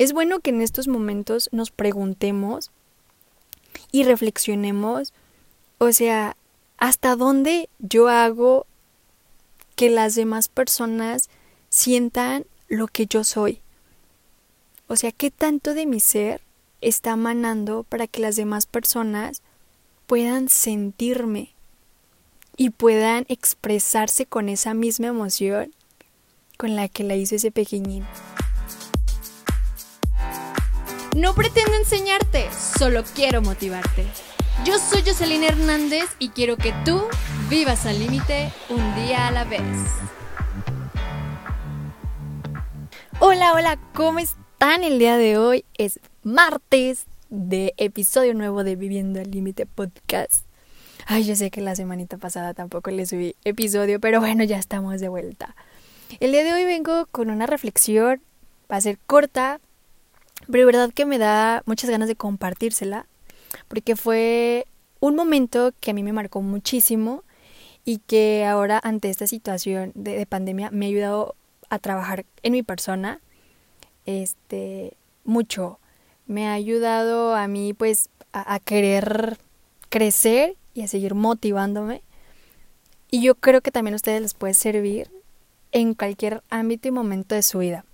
Es bueno que en estos momentos nos preguntemos y reflexionemos, o sea, hasta dónde yo hago que las demás personas sientan lo que yo soy. O sea, qué tanto de mi ser está manando para que las demás personas puedan sentirme y puedan expresarse con esa misma emoción con la que la hizo ese pequeñín. No pretendo enseñarte, solo quiero motivarte. Yo soy Jocelyn Hernández y quiero que tú vivas al límite un día a la vez. Hola, hola, ¿cómo están el día de hoy? Es martes de episodio nuevo de Viviendo al Límite Podcast. Ay, yo sé que la semanita pasada tampoco le subí episodio, pero bueno, ya estamos de vuelta. El día de hoy vengo con una reflexión, va a ser corta, pero de verdad que me da muchas ganas de compartírsela porque fue un momento que a mí me marcó muchísimo y que ahora ante esta situación de, pandemia me ha ayudado a trabajar en mi persona este mucho. Me ha ayudado a mí pues a, a querer crecer y a seguir motivándome. Y yo creo que también a ustedes les puede servir en cualquier ámbito y momento de su vida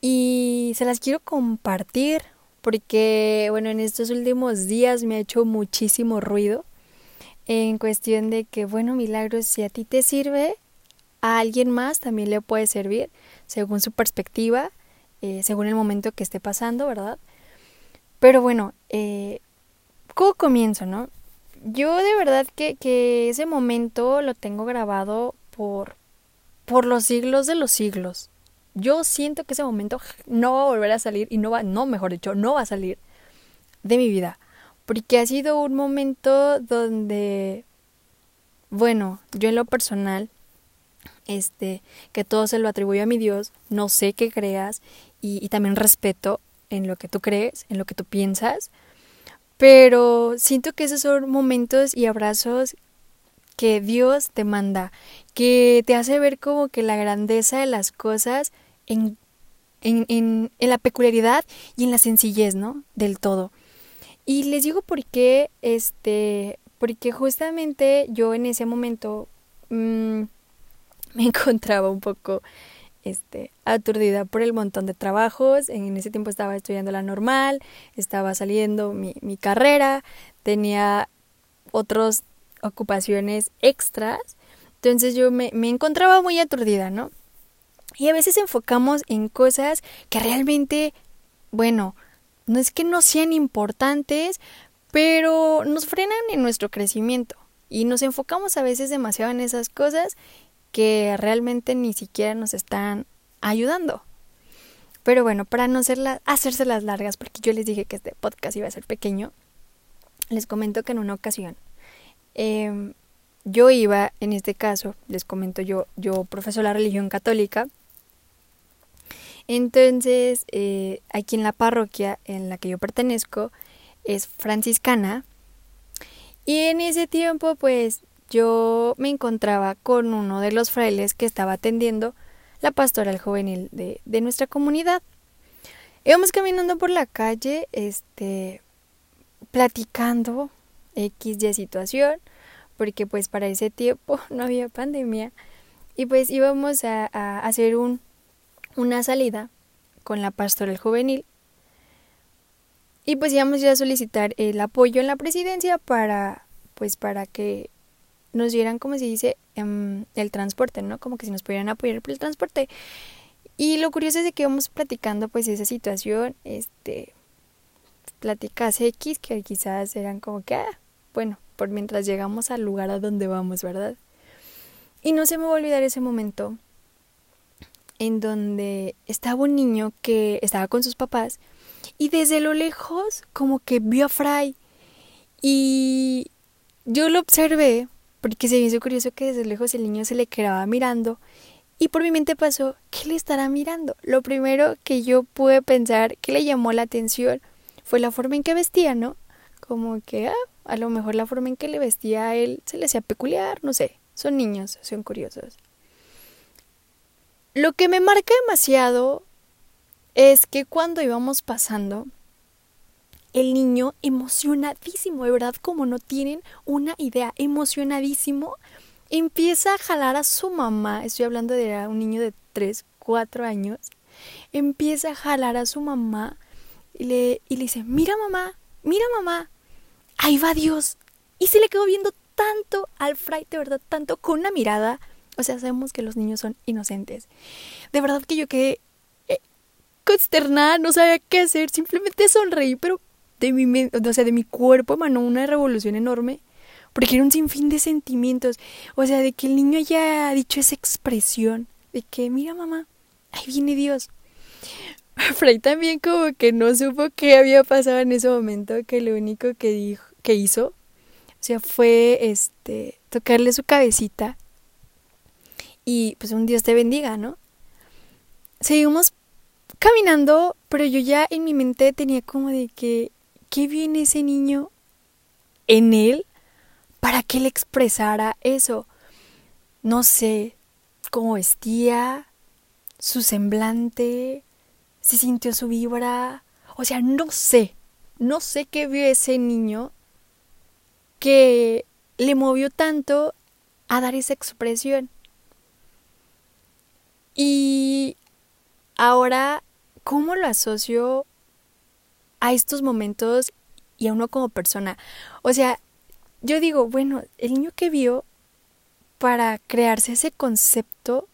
y se las quiero compartir porque, bueno, en estos últimos días me ha hecho muchísimo ruido en cuestión de que, bueno, milagros, si a ti te sirve, a alguien más también le puede servir, según su perspectiva, eh, según el momento que esté pasando, ¿verdad? Pero bueno, eh, ¿cómo comienzo, no? Yo de verdad que, que ese momento lo tengo grabado por, por los siglos de los siglos yo siento que ese momento no va a volver a salir y no va, no, mejor dicho, no va a salir de mi vida. Porque ha sido un momento donde, bueno, yo en lo personal, este, que todo se lo atribuyo a mi Dios, no sé qué creas y, y también respeto en lo que tú crees, en lo que tú piensas, pero siento que esos son momentos y abrazos que Dios te manda, que te hace ver como que la grandeza de las cosas en, en, en, en la peculiaridad y en la sencillez, ¿no? Del todo. Y les digo por qué, este, porque justamente yo en ese momento mmm, me encontraba un poco este, aturdida por el montón de trabajos. En ese tiempo estaba estudiando la normal, estaba saliendo mi, mi carrera, tenía otras ocupaciones extras. Entonces yo me, encontraba muy aturdida, ¿no? Y a veces enfocamos en cosas que realmente, bueno, no es que no sean importantes, pero nos frenan en nuestro crecimiento. Y nos enfocamos a veces demasiado en esas cosas que realmente ni siquiera nos están ayudando. Pero bueno, para no hacerse las largas, porque yo les dije que este podcast iba a ser pequeño, les comento que en una ocasión em, yo iba, en este caso, les comento yo, yo profeso la religión católica entonces, eh, aquí en la parroquia en la que yo pertenezco es franciscana. Y en ese tiempo, pues yo me encontraba con uno de los frailes que estaba atendiendo la pastoral juvenil de, de nuestra comunidad. Íbamos caminando por la calle, este, platicando X de situación, porque pues para ese tiempo no había pandemia. Y pues íbamos a hacer un, una salida con la pastoral juvenil y pues íbamos a solicitar el apoyo en la presidencia para pues para que nos dieran como se dice em, el transporte no como que si nos pudieran apoyar por el transporte y lo curioso es que íbamos platicando pues esa situación este pláticas X que quizás eran como que ah, bueno por mientras llegamos al lugar a donde vamos verdad y no se me va a olvidar ese momento en donde estaba un niño que estaba con sus papás y desde lo lejos como que vio a Fray y yo lo observé porque se me hizo curioso que desde lejos el niño se le quedaba mirando y por mi mente pasó, ¿qué le estará mirando? Lo primero que yo pude pensar que le llamó la atención fue la forma en que vestía, ¿no? Como que ah, a lo mejor la forma en que le vestía a él se le hacía peculiar, no sé, son niños, son curiosos. Lo que me marca demasiado es que cuando íbamos pasando, el niño emocionadísimo, de verdad, como no tienen una idea, emocionadísimo, empieza a jalar a su mamá, estoy hablando de un niño de 3, 4 años, empieza a jalar a su mamá y le, y le dice, mira mamá, mira mamá, ahí va Dios. Y se le quedó viendo tanto al fray, de verdad, tanto con una mirada. O sea, sabemos que los niños son inocentes. De verdad que yo quedé eh, consternada, no sabía qué hacer, simplemente sonreí, pero de mi, o sea, de mi cuerpo emanó una revolución enorme, porque era un sinfín de sentimientos. O sea, de que el niño haya dicho esa expresión, de que, mira mamá, ahí viene Dios. Fray también como que no supo qué había pasado en ese momento, que lo único que dijo, que hizo, o sea, fue este tocarle su cabecita y pues un Dios te bendiga, ¿no? Seguimos caminando, pero yo ya en mi mente tenía como de que qué viene ese niño en él para que él expresara eso. No sé cómo vestía, su semblante, si sintió su vibra, o sea, no sé, no sé qué vio ese niño que le movió tanto a dar esa expresión. Y ahora, ¿cómo lo asocio a estos momentos y a uno como persona? O sea, yo digo, bueno, el niño que vio para crearse ese concepto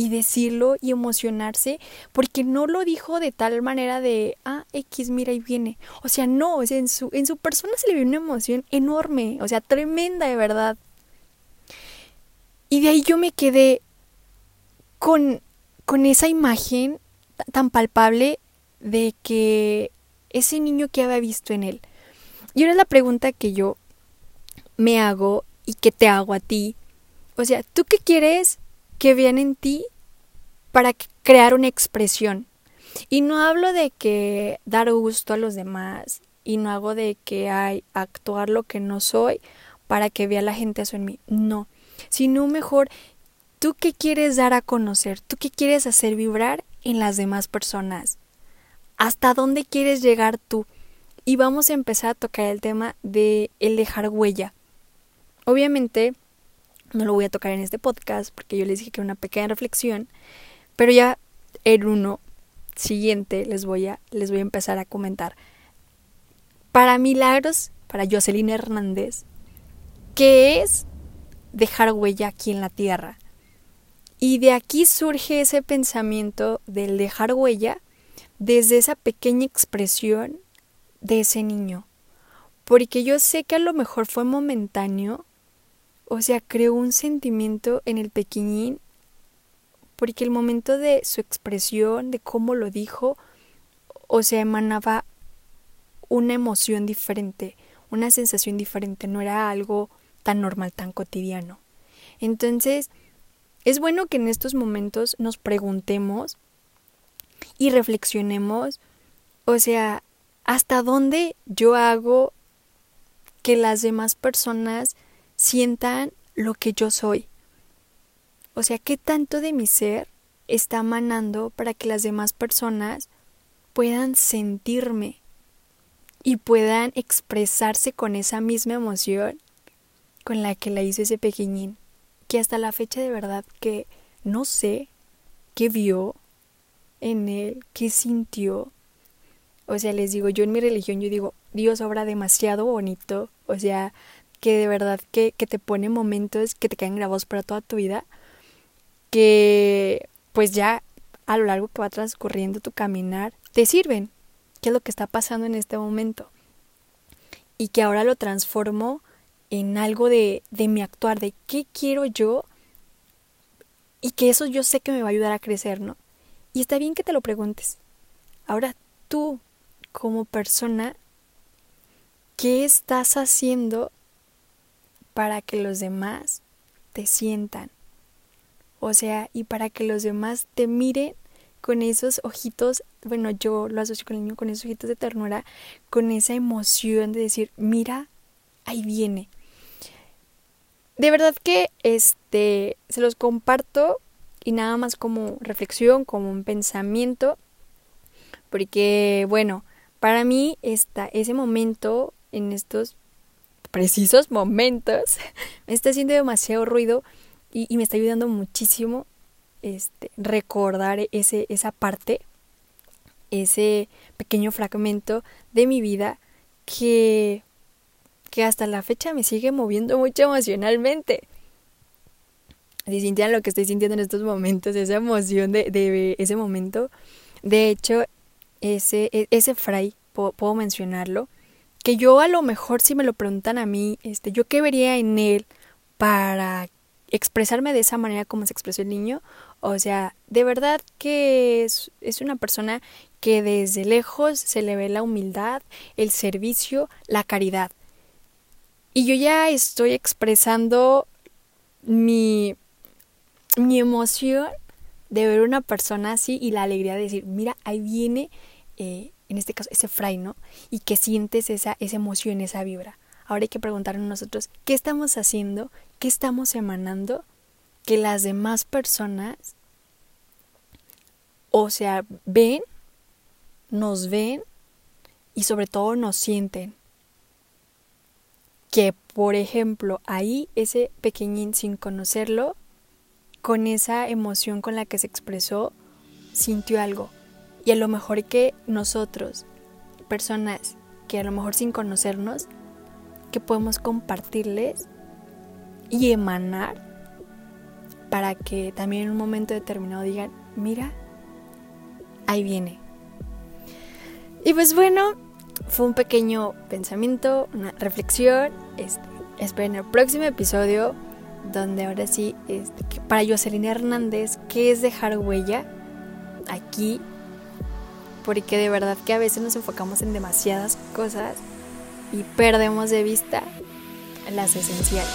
y decirlo y emocionarse, porque no lo dijo de tal manera de, ah, X, mira, y viene. O sea, no, o sea, en su, en su persona se le vio una emoción enorme, o sea, tremenda de verdad. Y de ahí yo me quedé con, con esa imagen tan palpable de que ese niño que había visto en él. Y ahora es la pregunta que yo me hago y que te hago a ti. O sea, ¿tú qué quieres que vean en ti para crear una expresión. Y no hablo de que dar gusto a los demás y no hago de que hay actuar lo que no soy para que vea la gente eso en mí. No, sino mejor tú qué quieres dar a conocer, tú qué quieres hacer vibrar en las demás personas. ¿Hasta dónde quieres llegar tú? Y vamos a empezar a tocar el tema de el dejar huella. Obviamente no lo voy a tocar en este podcast porque yo les dije que era una pequeña reflexión, pero ya en uno siguiente les voy a, les voy a empezar a comentar. Para Milagros, para Jocelyn Hernández, ¿qué es dejar huella aquí en la tierra? Y de aquí surge ese pensamiento del dejar huella desde esa pequeña expresión de ese niño. Porque yo sé que a lo mejor fue momentáneo, o sea, creó un sentimiento en el pequeñín, porque el momento de su expresión, de cómo lo dijo, o sea, emanaba una emoción diferente, una sensación diferente, no era algo tan normal, tan cotidiano. Entonces, es bueno que en estos momentos nos preguntemos y reflexionemos, o sea, hasta dónde yo hago que las demás personas sientan lo que yo soy. O sea, ¿qué tanto de mi ser está manando para que las demás personas puedan sentirme y puedan expresarse con esa misma emoción con la que la hizo ese pequeñín? Que hasta la fecha de verdad que no sé qué vio en él, qué sintió. O sea, les digo, yo en mi religión yo digo, Dios obra demasiado bonito. O sea, que de verdad que, que te pone momentos que te quedan grabados para toda tu vida, que pues ya a lo largo que va transcurriendo tu caminar, te sirven. ¿Qué es lo que está pasando en este momento? Y que ahora lo transformo en algo de, de mi actuar, de qué quiero yo y que eso yo sé que me va a ayudar a crecer, ¿no? Y está bien que te lo preguntes. Ahora tú, como persona, ¿qué estás haciendo para que los demás te sientan. O sea, y para que los demás te miren con esos ojitos, bueno, yo lo asocio con el niño, con esos ojitos de ternura, con esa emoción de decir, mira, ahí viene. De verdad que este se los comparto y nada más como reflexión, como un pensamiento Porque, bueno, para mí está ese momento, en estos precisos momentos, me está haciendo demasiado ruido y, me está ayudando muchísimo este, recordar ese, esa parte, ese pequeño fragmento de mi vida que, que hasta la fecha me sigue moviendo mucho emocionalmente. Si sintieran lo que estoy sintiendo en estos momentos, esa emoción de, de ese momento. De hecho, ese, e, ese fray, puedo, puedo, mencionarlo, que yo a lo mejor si me lo preguntan a mí, este, yo qué vería en él para expresarme de esa manera como se expresó el niño. O sea, de verdad que es, es una persona que desde lejos se le ve la humildad, el servicio, la caridad. Y yo ya estoy expresando mi, mi emoción de ver una persona así y la alegría de decir, mira, ahí viene, eh, en este caso, ese fray, ¿no? Y que sientes esa, esa emoción, esa vibra. Ahora hay que preguntarnos nosotros, ¿qué estamos haciendo? ¿Qué estamos emanando? Que las demás personas, o sea, ven, nos ven y sobre todo nos sienten. Que, por ejemplo, ahí ese pequeñín sin conocerlo, con esa emoción con la que se expresó, sintió algo. Y a lo mejor que nosotros, personas que a lo mejor sin conocernos, que podemos compartirles y emanar para que también en un momento determinado digan, mira, ahí viene. Y pues bueno, fue un pequeño pensamiento, una reflexión. Este, esperen el próximo episodio donde ahora sí, este, para Jocelyn Hernández, ¿qué es dejar huella aquí? Porque de verdad que a veces nos enfocamos en demasiadas cosas y perdemos de vista las esenciales.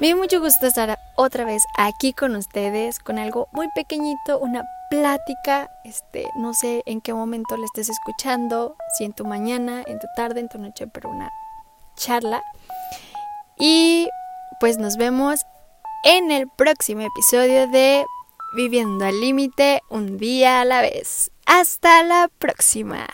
Me dio mucho gusto estar otra vez aquí con ustedes con algo muy pequeñito, una plática, este, no sé en qué momento le estés escuchando, si en tu mañana, en tu tarde, en tu noche, pero una charla. Y pues nos vemos en el próximo episodio de Viviendo al Límite un día a la vez. Hasta la próxima.